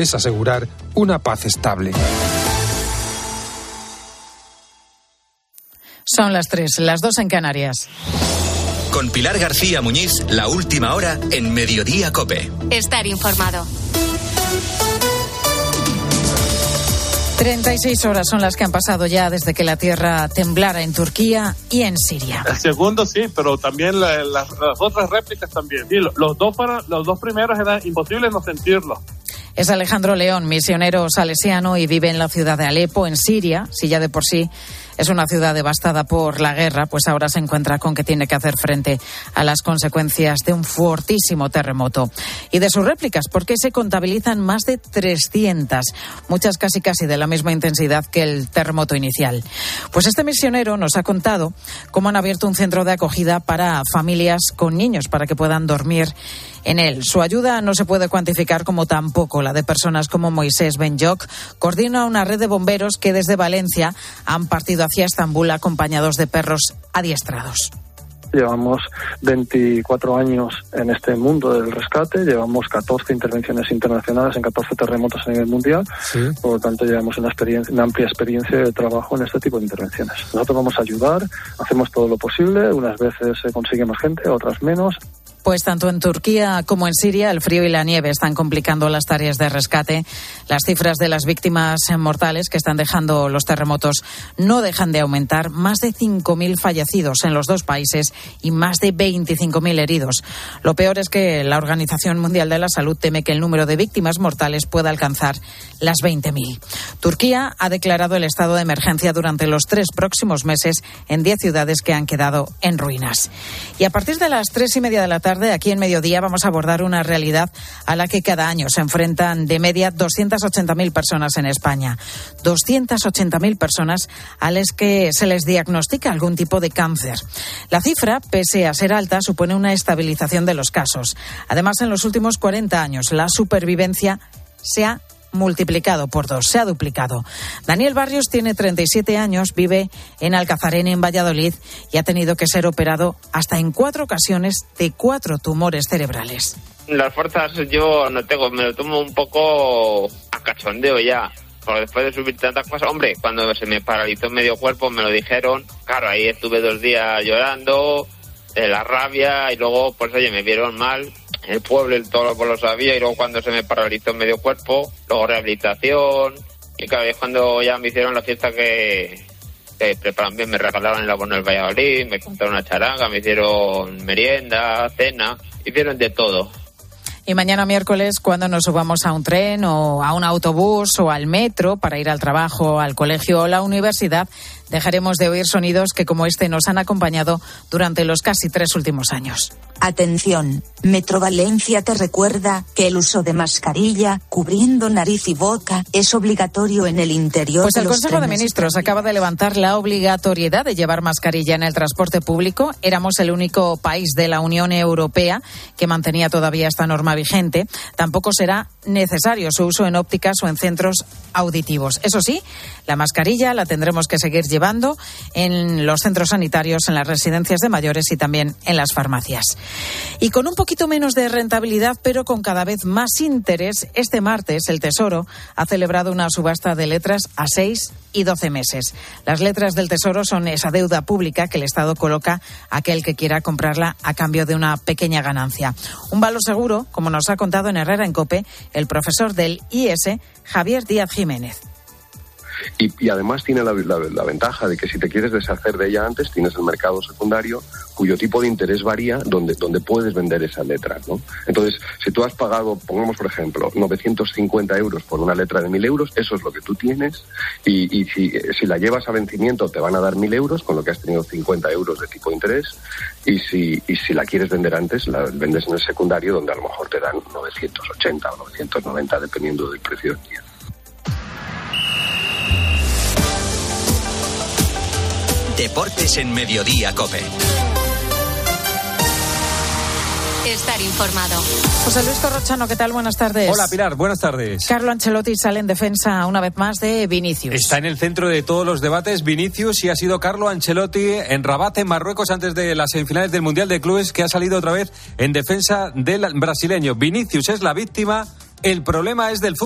es asegurar una paz estable. Son las tres, las dos en Canarias. Con Pilar García Muñiz, la última hora en Mediodía Cope. Estar informado. 36 horas son las que han pasado ya desde que la tierra temblara en Turquía y en Siria. El segundo sí, pero también la- la- las otras réplicas también. Sí, lo- los, dos fueron- los dos primeros era imposible no sentirlo. Es Alejandro León, misionero salesiano y vive en la ciudad de Alepo, en Siria. Si ya de por sí es una ciudad devastada por la guerra, pues ahora se encuentra con que tiene que hacer frente a las consecuencias de un fortísimo terremoto. Y de sus réplicas, porque se contabilizan más de 300, muchas casi casi de la misma intensidad que el terremoto inicial. Pues este misionero nos ha contado cómo han abierto un centro de acogida para familias con niños para que puedan dormir en él. Su ayuda no se puede cuantificar como tampoco la de personas como Moisés Benjok. Coordina una red de bomberos que desde Valencia han partido hacia Estambul acompañados de perros adiestrados. Llevamos 24 años en este mundo del rescate, llevamos 14 intervenciones internacionales en 14 terremotos a nivel mundial, por lo tanto llevamos una, experiencia, una amplia experiencia de trabajo en este tipo de intervenciones. Nosotros vamos a ayudar, hacemos todo lo posible, unas veces se consigue más gente, otras menos, Pues tanto en Turquía como en Siria el frío y la nieve están complicando las tareas de rescate. Las cifras de las víctimas mortales que están dejando los terremotos no dejan de aumentar. Más de 5.000 fallecidos en los dos países y más de 25.000 heridos. Lo peor es que la Organización Mundial de la Salud teme que el número de víctimas mortales pueda alcanzar las 20.000. Turquía ha declarado el estado de emergencia durante los tres próximos meses en 10 ciudades que han quedado en ruinas. Y a partir de las tres y media de la tarde, aquí en Mediodía, vamos a abordar una realidad a la que cada año se enfrentan de media 280.000 personas en España. 280.000 personas a las que se les diagnostica algún tipo de cáncer. La cifra, pese a ser alta, supone una estabilización de los casos. Además, en los últimos 40 años, la supervivencia se ha multiplicado por dos, se ha duplicado. Daniel Barrios tiene 37 años, vive en Alcazarén, en Valladolid, y ha tenido que ser operado hasta en cuatro ocasiones de cuatro tumores cerebrales. Las fuerzas yo no tengo, me lo tomo un poco a cachondeo ya. Porque después de subir tantas cosas, hombre, cuando se me paralizó medio cuerpo me lo dijeron. Claro, ahí estuve dos días llorando, de la rabia, y luego, pues oye, me vieron mal. El pueblo, el todo lo sabía, y luego cuando se me paralizó medio cuerpo, luego rehabilitación. Y claro, es cuando ya me hicieron la fiesta que, que preparan bien, me regalaron el abono del Valladolid, me contaron una charanga, me hicieron merienda, cena, hicieron de todo. Y mañana miércoles, cuando nos subamos a un tren o a un autobús o al metro para ir al trabajo, al colegio o la universidad, dejaremos de oír sonidos que como este nos han acompañado durante los casi tres últimos años. Atención, Metro Valencia te recuerda que el uso de mascarilla, cubriendo nariz y boca, es obligatorio en el interior Pues de el los Consejo de. Ministros acaba de levantar la obligatoriedad de llevar mascarilla en el transporte público. Éramos el único país de la Unión Europea que mantenía todavía esta norma vigente. Tampoco será necesario su uso en ópticas o en centros auditivos. Eso sí, la mascarilla la tendremos que seguir llevando en los centros sanitarios, en las residencias de mayores y también en las farmacias. Y con un poquito menos de rentabilidad, pero con cada vez más interés, este martes el Tesoro ha celebrado una subasta de letras a 6 y 12 meses. Las letras del Tesoro son esa deuda pública que el Estado coloca a aquel que quiera comprarla a cambio de una pequeña ganancia. Un valor seguro, como nos ha contado en Herrera en Cope el profesor del IS, Javier Díaz Jiménez. Y, y además tiene la, ventaja de que si te quieres deshacer de ella antes, tienes el mercado secundario cuyo tipo de interés varía donde, donde puedes vender esas letras. ¿no? Entonces, si tú has pagado, pongamos por ejemplo, 950 euros por una letra de 1.000 euros, eso es lo que tú tienes. Y, y si, si la llevas a vencimiento te van a dar 1.000 euros, con lo que has tenido 50 euros de tipo de interés. Y si, y si la quieres vender antes, la vendes en el secundario, donde a lo mejor te dan 980 o 990, dependiendo del precio del día. Deportes en Mediodía Cope. Estar informado. José Luis Corrochano, ¿qué tal? Buenas tardes. Hola Pilar, buenas tardes. Carlo Ancelotti sale en defensa una vez más de Vinicius. Está en el centro de todos los debates Vinicius y ha sido Carlo Ancelotti en Rabat, en Marruecos, antes de las semifinales del Mundial de Clubes, que ha salido otra vez en defensa del brasileño. Vinicius es la víctima, el problema es del fútbol.